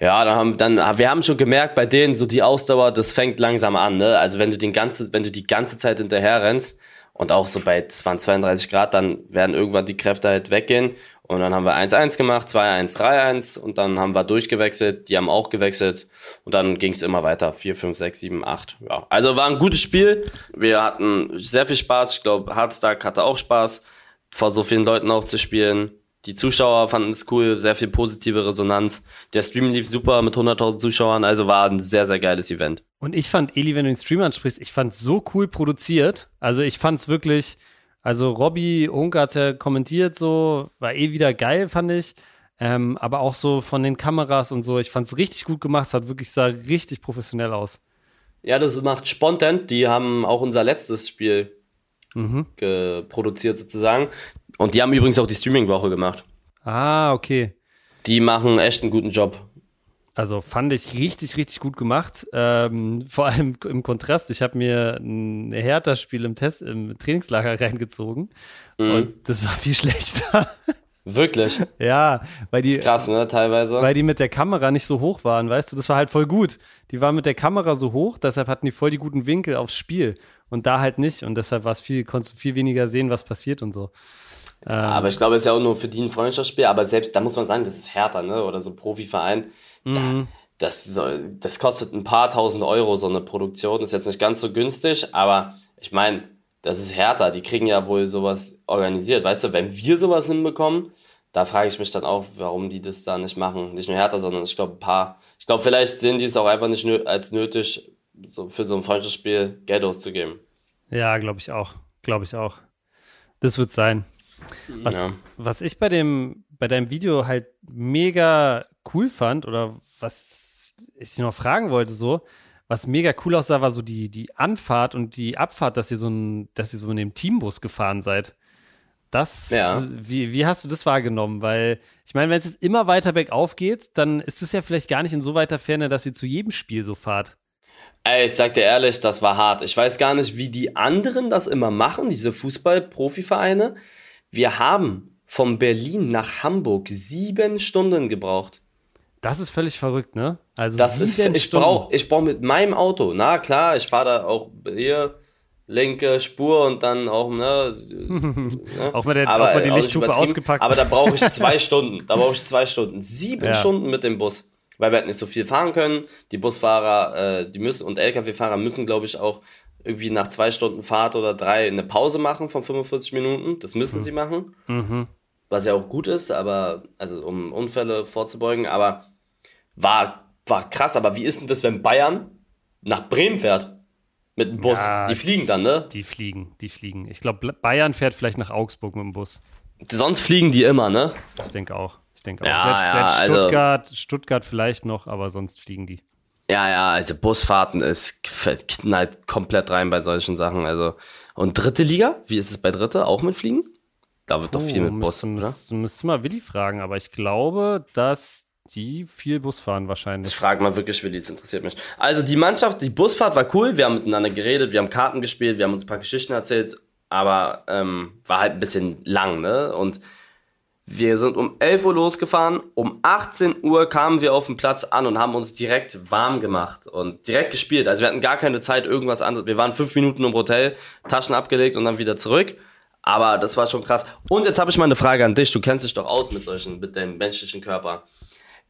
ja, dann haben, dann, wir haben schon gemerkt, bei denen so die Ausdauer, das fängt langsam an, ne? Also wenn du den ganze, wenn du die ganze Zeit hinterher rennst und auch so bei, es waren 32 Grad, dann werden irgendwann die Kräfte halt weggehen. Und dann haben wir 1-1 gemacht, 2-1, 3-1 und dann haben wir durchgewechselt, die haben auch gewechselt und dann ging es immer weiter. 4, 5, 6, 7, 8. Ja. Also war ein gutes Spiel. Wir hatten sehr viel Spaß. Ich glaube, Hardstack hatte auch Spaß, vor so vielen Leuten auch zu spielen. Die Zuschauer fanden es cool, sehr viel positive Resonanz. Der Stream lief super mit 100.000 Zuschauern, also war ein sehr, sehr geiles Event. Und ich fand, Eli, wenn du den Stream ansprichst, ich fand es so cool produziert. Also ich fand es wirklich, also Robby Hunke hat es ja kommentiert, so, war eh wieder geil, fand ich. Ähm, aber auch so von den Kameras und so, ich fand es richtig gut gemacht, es hat wirklich, sah richtig professionell aus. Ja, das macht Spontan, die haben auch unser letztes Spiel mhm. produziert sozusagen. Und die haben übrigens auch die Streaming-Woche gemacht. Ah, okay. Die machen echt einen guten Job. Also fand ich richtig, richtig gut gemacht. Ähm, vor allem im Kontrast. Ich habe mir ein Hertha-Spiel im Test, im Trainingslager reingezogen mhm. und das war viel schlechter. Wirklich? ja, weil die. Ist krass, ne, teilweise. Weil die mit der Kamera nicht so hoch waren, weißt du, das war halt voll gut. Die waren mit der Kamera so hoch, deshalb hatten die voll die guten Winkel aufs Spiel. Und da halt nicht. Und deshalb war es viel, konntest du viel weniger sehen, was passiert und so. Ähm, aber ich glaube, es ist ja auch nur für die ein Freundschaftsspiel, aber selbst, da muss man sagen, das ist härter, ne? Oder so ein Profiverein. Mhm. Da, das, soll, das kostet ein paar tausend Euro, so eine Produktion. Ist jetzt nicht ganz so günstig, aber ich meine, das ist härter. Die kriegen ja wohl sowas organisiert. Weißt du, wenn wir sowas hinbekommen, da frage ich mich dann auch, warum die das da nicht machen. Nicht nur härter, sondern ich glaube, ein paar. Ich glaube, vielleicht sehen die es auch einfach nicht als nötig, so für so ein Freundschaftsspiel Geld auszugeben. Ja, glaube ich auch. Glaube ich auch. Das wird sein. Was, ja. was ich bei dem, bei deinem Video halt mega cool fand oder was ich noch fragen wollte, so, was mega cool aussah, war so die, die Anfahrt und die Abfahrt, dass ihr so ein, dass ihr so in dem Teambus gefahren seid. Das, ja. wie, wie hast du das wahrgenommen? Weil, ich meine, wenn es jetzt immer weiter bergauf geht, dann ist es ja vielleicht gar nicht in so weiter Ferne, dass ihr zu jedem Spiel so fahrt. Ey, ich sag dir ehrlich, das war hart. Ich weiß gar nicht, wie die anderen das immer machen, diese Fußball-Profivereine. Wir haben von Berlin nach Hamburg sieben Stunden gebraucht. Das ist völlig verrückt, ne? Also das ist, ich brauche ich brauch mit meinem Auto, na klar, ich fahre da auch hier linke Spur und dann auch, ne, ne? auch mal, der, aber, auch mal die Lichthupe ausgepackt. Aber da brauche ich zwei Stunden, da brauche ich zwei Stunden, sieben ja. Stunden mit dem Bus, weil wir halt nicht so viel fahren können. Die Busfahrer, äh, die müssen und LKW-Fahrer müssen, glaube ich, auch irgendwie nach zwei Stunden Fahrt oder drei eine Pause machen von 45 Minuten. Das müssen mhm. sie machen. Mhm. Was ja auch gut ist, aber, also um Unfälle vorzubeugen, aber war, war krass. Aber wie ist denn das, wenn Bayern nach Bremen fährt? Mit dem Bus. Ja, die fliegen dann, ne? Die fliegen, die fliegen. Ich glaube, Bayern fährt vielleicht nach Augsburg mit dem Bus. Sonst fliegen die immer, ne? Ich denke auch. Ich denke auch. Ja, selbst ja, selbst also- Stuttgart, Stuttgart vielleicht noch, aber sonst fliegen die. Ja, ja, also Busfahrten ist knallt komplett rein bei solchen Sachen. Also und dritte Liga, wie ist es bei dritte? Auch mit Fliegen? Da wird doch viel mit Bus, müsste, oder? müsste, müsste mal Willi fragen, aber ich glaube, dass die viel Bus fahren Ich wahrscheinlich. frage mal wirklich, Willi, das interessiert mich. Also die Mannschaft, die Busfahrt war cool, wir haben miteinander geredet, wir haben Karten gespielt, wir haben uns ein paar Geschichten erzählt, aber ähm, war halt ein bisschen lang, ne? Und wir sind um 11 Uhr losgefahren, um 18 Uhr kamen wir auf den Platz an und haben uns direkt warm gemacht und direkt gespielt. Also wir hatten gar keine Zeit, irgendwas anderes. Wir waren fünf Minuten im Hotel, Taschen abgelegt und dann wieder zurück. Aber das war schon krass. Und jetzt habe ich mal eine Frage an dich. Du kennst dich doch aus mit solchen, mit dem menschlichen Körper.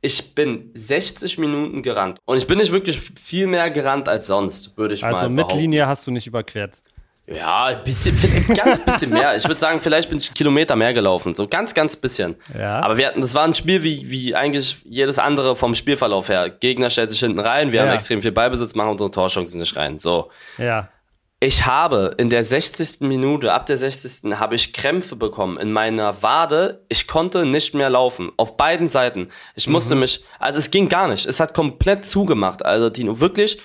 Ich bin 60 Minuten gerannt. Und ich bin nicht wirklich viel mehr gerannt als sonst, würde ich Also mal behaupten. Mittellinie hast du nicht überquert. Ja, ein bisschen, vielleicht ganz bisschen mehr. Ich würde sagen, vielleicht bin ich einen Kilometer mehr gelaufen. So ganz, ganz bisschen. Ja. Aber wir hatten, das war ein Spiel wie, wie eigentlich jedes andere vom Spielverlauf her. Gegner stellt sich hinten rein, wir Ja. haben extrem viel Ballbesitz, machen unsere Torchancen nicht rein. So. Ja. Ich habe in der 60. Minute, ab der 60. habe ich Krämpfe bekommen in meiner Wade. Ich konnte nicht mehr laufen. Auf beiden Seiten. Ich musste mich, also es ging gar nicht. Es hat komplett zugemacht. Also Tino, wirklich,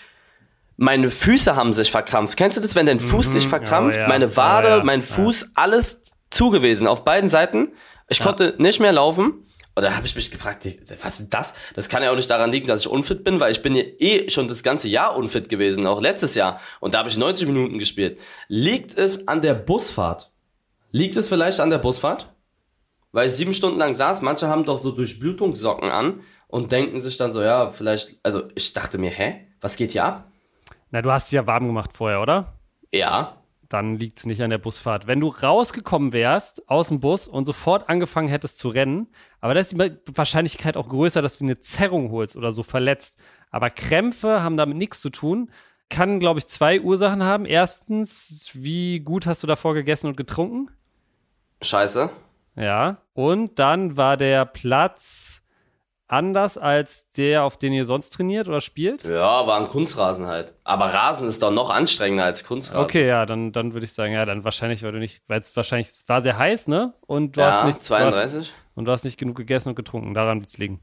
meine Füße haben sich verkrampft. Kennst du das, wenn dein Fuß sich verkrampft? Oh ja. Meine Wade, Oh ja. mein Fuß, alles zugewesen auf beiden Seiten. Ich konnte nicht mehr laufen. Und da habe ich mich gefragt, was ist das? Das kann ja auch nicht daran liegen, dass ich unfit bin, weil ich bin ja eh schon das ganze Jahr unfit gewesen, auch letztes Jahr. Und da habe ich 90 Minuten gespielt. Liegt es an der Busfahrt? Liegt es vielleicht an der Busfahrt? Weil ich sieben Stunden lang saß, manche haben doch so Durchblutungssocken an und denken sich dann so, ja, vielleicht, also ich dachte mir, hä? Was geht hier ab? Na, du hast dich ja warm gemacht vorher, oder? Ja, Dann liegt es nicht an der Busfahrt. Wenn du rausgekommen wärst aus dem Bus und sofort angefangen hättest zu rennen, aber da ist die Wahrscheinlichkeit auch größer, dass du eine Zerrung holst oder so verletzt. Aber Krämpfe haben damit nichts zu tun. Kann, glaube ich, zwei Ursachen haben. Erstens, wie gut hast du davor gegessen und getrunken? scheiße. Ja. Und dann war der Platz anders als der, auf den ihr sonst trainiert oder spielt? Ja, war ein Kunstrasen halt. Aber Rasen ist doch noch anstrengender als Kunstrasen. Okay, ja, dann, dann würde ich sagen, ja, dann wahrscheinlich, weil du nicht, weil es wahrscheinlich, es war sehr heiß, ne? Und du hast Ja, nicht, Du hast, 32. und du hast nicht genug gegessen und getrunken. Daran wird es liegen.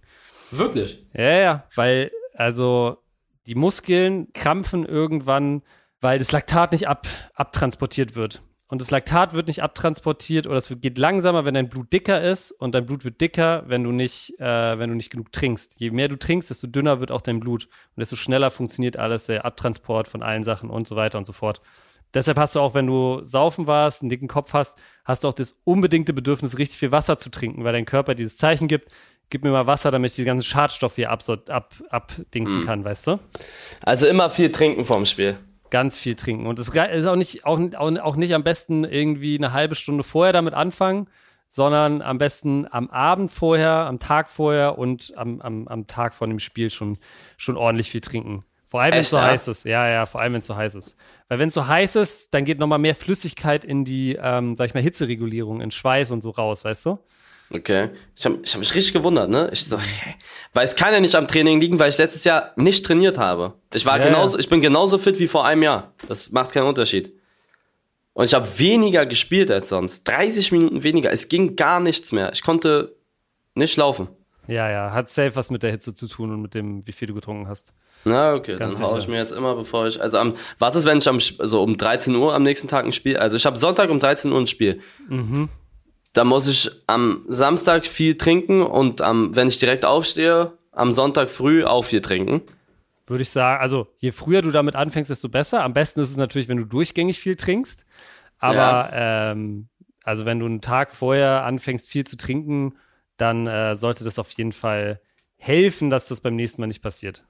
Wirklich? Ja, ja, weil, also, die Muskeln krampfen irgendwann, weil das Laktat nicht ab, abtransportiert wird. Und das Laktat wird nicht abtransportiert oder es geht langsamer, wenn dein Blut dicker ist und dein Blut wird dicker, wenn du nicht, äh, wenn du nicht genug trinkst. Je mehr du trinkst, desto dünner wird auch dein Blut und desto schneller funktioniert alles, der Abtransport von allen Sachen und so weiter und so fort. Deshalb hast du auch, wenn du saufen warst, einen dicken Kopf hast, hast du auch das unbedingte Bedürfnis, richtig viel Wasser zu trinken, weil dein Körper dieses Zeichen gibt, gib mir mal Wasser, damit ich die ganzen Schadstoffe hier absor- ab, abdingsen kann, weißt du? Also immer viel trinken vorm Spiel. Ganz viel trinken. Und es ist auch nicht, auch, auch, nicht am besten irgendwie eine halbe Stunde vorher damit anfangen, sondern am besten am Abend vorher, am Tag vorher und am, am, am Tag vor dem Spiel schon, schon ordentlich viel trinken. Vor allem, wenn es so ja? heiß ist. Ja, ja, vor allem, wenn es so heiß ist. Weil wenn es so heiß ist, dann geht nochmal mehr Flüssigkeit in die, ähm, sag ich mal, Hitzeregulierung, in Schweiß und so raus, weißt du? Okay. Ich habe ich hab mich richtig gewundert, ne? Ich so, hä? Weil es kann ja nicht am Training liegen, weil ich letztes Jahr nicht trainiert habe. Ich war Ja, genauso, ich bin genauso fit wie vor einem Jahr. Das macht keinen Unterschied. Und ich habe weniger gespielt als sonst. 30 Minuten weniger. Es ging gar nichts mehr. Ich konnte nicht laufen. Ja, ja, hat safe was mit der Hitze zu tun und mit dem, wie viel du getrunken hast. Na, okay, Ganz dann hau ich mir jetzt immer, bevor ich. Also am, was ist, wenn ich am also um 13 Uhr am nächsten Tag ein Spiel? Also ich habe Sonntag um 13 Uhr ein Spiel. Da muss ich am Samstag viel trinken und am, wenn ich direkt aufstehe, am Sonntag früh auch viel trinken. Würde ich sagen, also je früher du damit anfängst, desto besser. Am besten ist es natürlich, wenn du durchgängig viel trinkst. Aber ähm, also wenn du einen Tag vorher anfängst, viel zu trinken, dann äh, sollte das auf jeden Fall helfen, dass das beim nächsten Mal nicht passiert.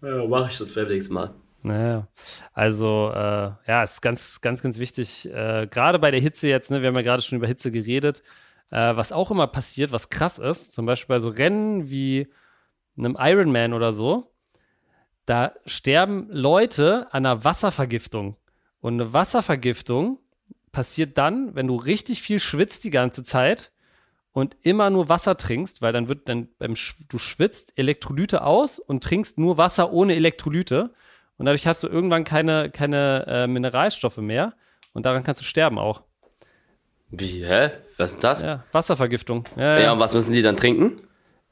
Ja, mach ich das beim nächsten Mal. Naja, also äh, ja, ist ganz, ganz, ganz wichtig. Äh, gerade bei der Hitze jetzt, ne, wir haben ja gerade schon über Hitze geredet, äh, was auch immer passiert, was krass ist, zum Beispiel bei so Rennen wie einem Ironman oder so, da sterben Leute an einer Wasservergiftung. Und eine Wasservergiftung passiert dann, wenn du richtig viel schwitzt die ganze Zeit und immer nur Wasser trinkst, weil dann wird dann beim Sch du schwitzt Elektrolyte aus und trinkst nur Wasser ohne Elektrolyte und dadurch hast du irgendwann keine keine äh, Mineralstoffe mehr und daran kannst du sterben auch. Wie, hä? Was ist das? Ja, Wasservergiftung. Ja, ja, und was müssen die dann trinken?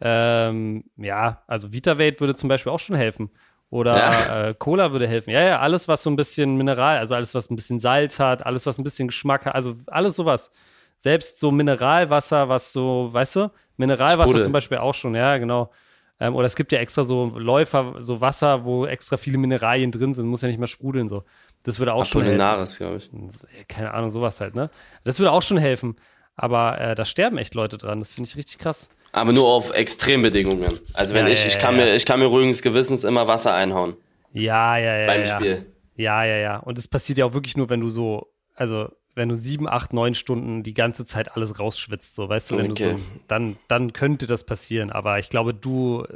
Ähm, ja, also VitaVate würde zum Beispiel auch schon helfen. Oder ja. äh, Cola würde helfen. Ja, ja, alles, was so ein bisschen Mineral, also alles, was ein bisschen Salz hat, alles, was ein bisschen Geschmack hat, also alles sowas. Selbst so Mineralwasser, was so, weißt du, Mineralwasser Sprudel. zum Beispiel auch schon, ja, genau. Ähm, oder es gibt ja extra so Läufer, so Wasser, wo extra viele Mineralien drin sind, muss ja nicht mehr sprudeln so. Das würde auch schon helfen. glaube ich. Keine Ahnung, sowas halt, ne? Das würde auch schon helfen. Aber äh, da sterben echt Leute dran. Das finde ich richtig krass. Aber nur auf Extrembedingungen. Also wenn ja, ich, ja, ich kann ja. mir, ich kann mir ruhiges Gewissens immer Wasser einhauen. Ja, ja, ja. Beim. Spiel. Ja, ja, ja. Und es passiert ja auch wirklich nur, wenn du so, also wenn du sieben, acht, neun Stunden die ganze Zeit alles rausschwitzt, so, weißt du, wenn okay. du so, dann, dann könnte das passieren. Aber ich glaube, du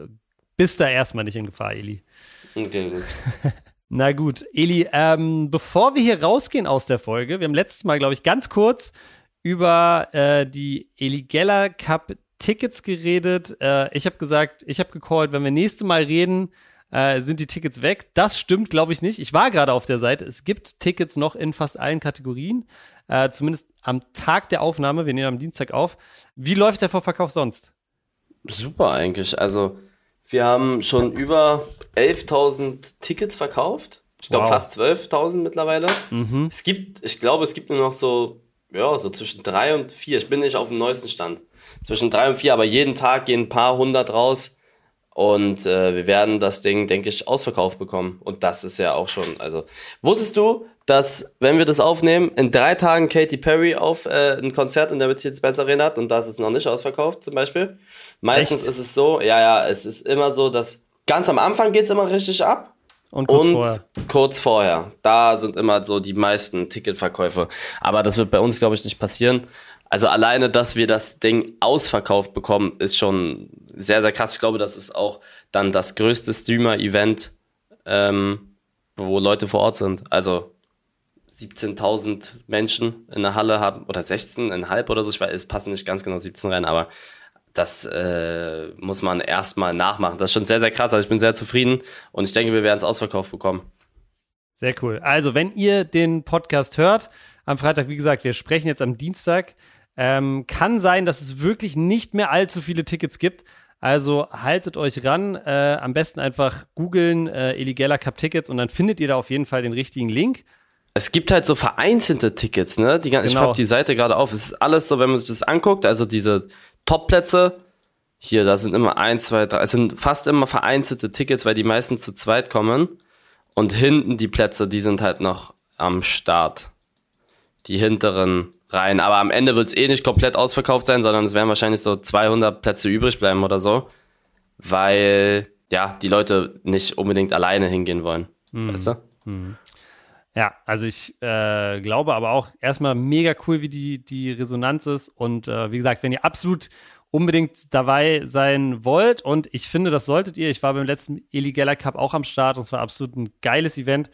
bist da erstmal nicht in Gefahr, Eli. Okay, gut. Na gut, Eli, ähm, bevor wir hier rausgehen aus der Folge, wir haben letztes Mal, glaube ich, ganz kurz über äh, die Eli Geller Cup Tickets geredet. Äh, ich habe gesagt, ich habe gecallt, wenn wir nächste Mal reden, äh, sind die Tickets weg. Das stimmt, glaube ich, nicht. Ich war gerade auf der Seite. Es gibt Tickets noch in fast allen Kategorien. Äh, zumindest am Tag der Aufnahme. Wir nehmen am Dienstag auf. Wie läuft der Vorverkauf sonst? Super eigentlich. Also, wir haben schon über 11.000 Tickets verkauft. Ich glaube wow. fast 12.000 mittlerweile. Mhm. Es gibt, ich glaube, es gibt nur noch so, ja, so zwischen drei und vier. Ich bin nicht auf dem neuesten Stand zwischen drei und vier, aber jeden Tag gehen ein paar hundert raus. Und äh, wir werden das Ding, denke ich, ausverkauft bekommen. Und das ist ja auch schon, also. Wusstest du, dass, wenn wir das aufnehmen, in drei Tagen Katy Perry auf äh, ein Konzert in der Mercedes-Benz Arena hat und das ist noch nicht ausverkauft, zum Beispiel? Meistens Echt? ist es so, ja, ja, es ist immer so, dass ganz am Anfang geht es immer richtig ab. Und, kurz, und vorher. kurz vorher. Da sind immer so die meisten Ticketverkäufe. Aber das wird bei uns, glaube ich, nicht passieren. Also alleine, dass wir das Ding ausverkauft bekommen, ist schon sehr, sehr krass. Ich glaube, das ist auch dann das größte Streamer-Event, ähm, wo Leute vor Ort sind. Also 17.000 Menschen in der Halle haben, oder 16,5 oder so, ich weiß, es passen nicht ganz genau 17 rein, aber das äh, muss man erstmal nachmachen. Das ist schon sehr, sehr krass. Also ich bin sehr zufrieden und ich denke, wir werden es ausverkauft bekommen. Sehr cool. Also, wenn ihr den Podcast hört, am Freitag, wie gesagt, wir sprechen jetzt am Dienstag, ähm, kann sein, dass es wirklich nicht mehr allzu viele Tickets gibt. Also haltet euch ran. Äh, am besten einfach googeln äh, Eligella Cup Tickets und dann findet ihr da auf jeden Fall den richtigen Link. Es gibt halt so vereinzelte Tickets, ne? Die, genau. Ich habe die Seite gerade auf. Es ist alles so, wenn man sich das anguckt, also diese Top-Plätze, hier, da sind immer ein, zwei, drei, es sind fast immer vereinzelte Tickets, weil die meisten zu zweit kommen. Und hinten die Plätze, die sind halt noch am Start. Die hinteren rein. Aber am Ende wird es eh nicht komplett ausverkauft sein, sondern es werden wahrscheinlich so 200 Plätze übrig bleiben oder so, weil ja die Leute nicht unbedingt alleine hingehen wollen. Mhm. Weißt du? Mhm. Ja, also ich äh, glaube aber auch erstmal mega cool, wie die, die Resonanz ist. Und äh, wie gesagt, wenn ihr absolut unbedingt dabei sein wollt und ich finde, das solltet ihr. Ich war beim letzten Eli Geller Cup auch am Start und es war absolut ein geiles Event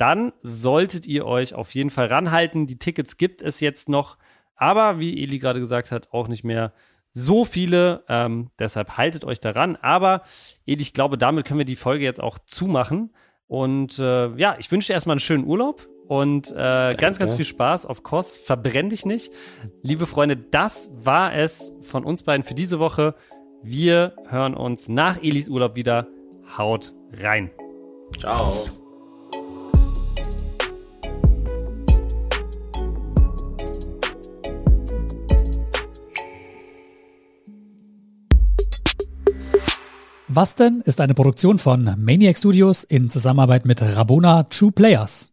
dann solltet ihr euch auf jeden Fall ranhalten. Die Tickets gibt es jetzt noch, aber wie Eli gerade gesagt hat, auch nicht mehr so viele. Ähm, deshalb haltet euch daran. Aber Eli, ich glaube, damit können wir die Folge jetzt auch zumachen. Und äh, ja, ich wünsche dir erstmal einen schönen Urlaub und äh, ganz, ganz viel Spaß auf Kos. Verbrenn dich nicht. Liebe Freunde, das war es von uns beiden für diese Woche. Wir hören uns nach Elis Urlaub wieder. Haut rein. Ciao. Was denn ist eine Produktion von Maniac Studios in Zusammenarbeit mit Rabona True Players.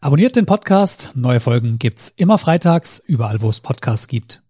Abonniert den Podcast, neue Folgen gibt's immer freitags, überall wo es Podcasts gibt.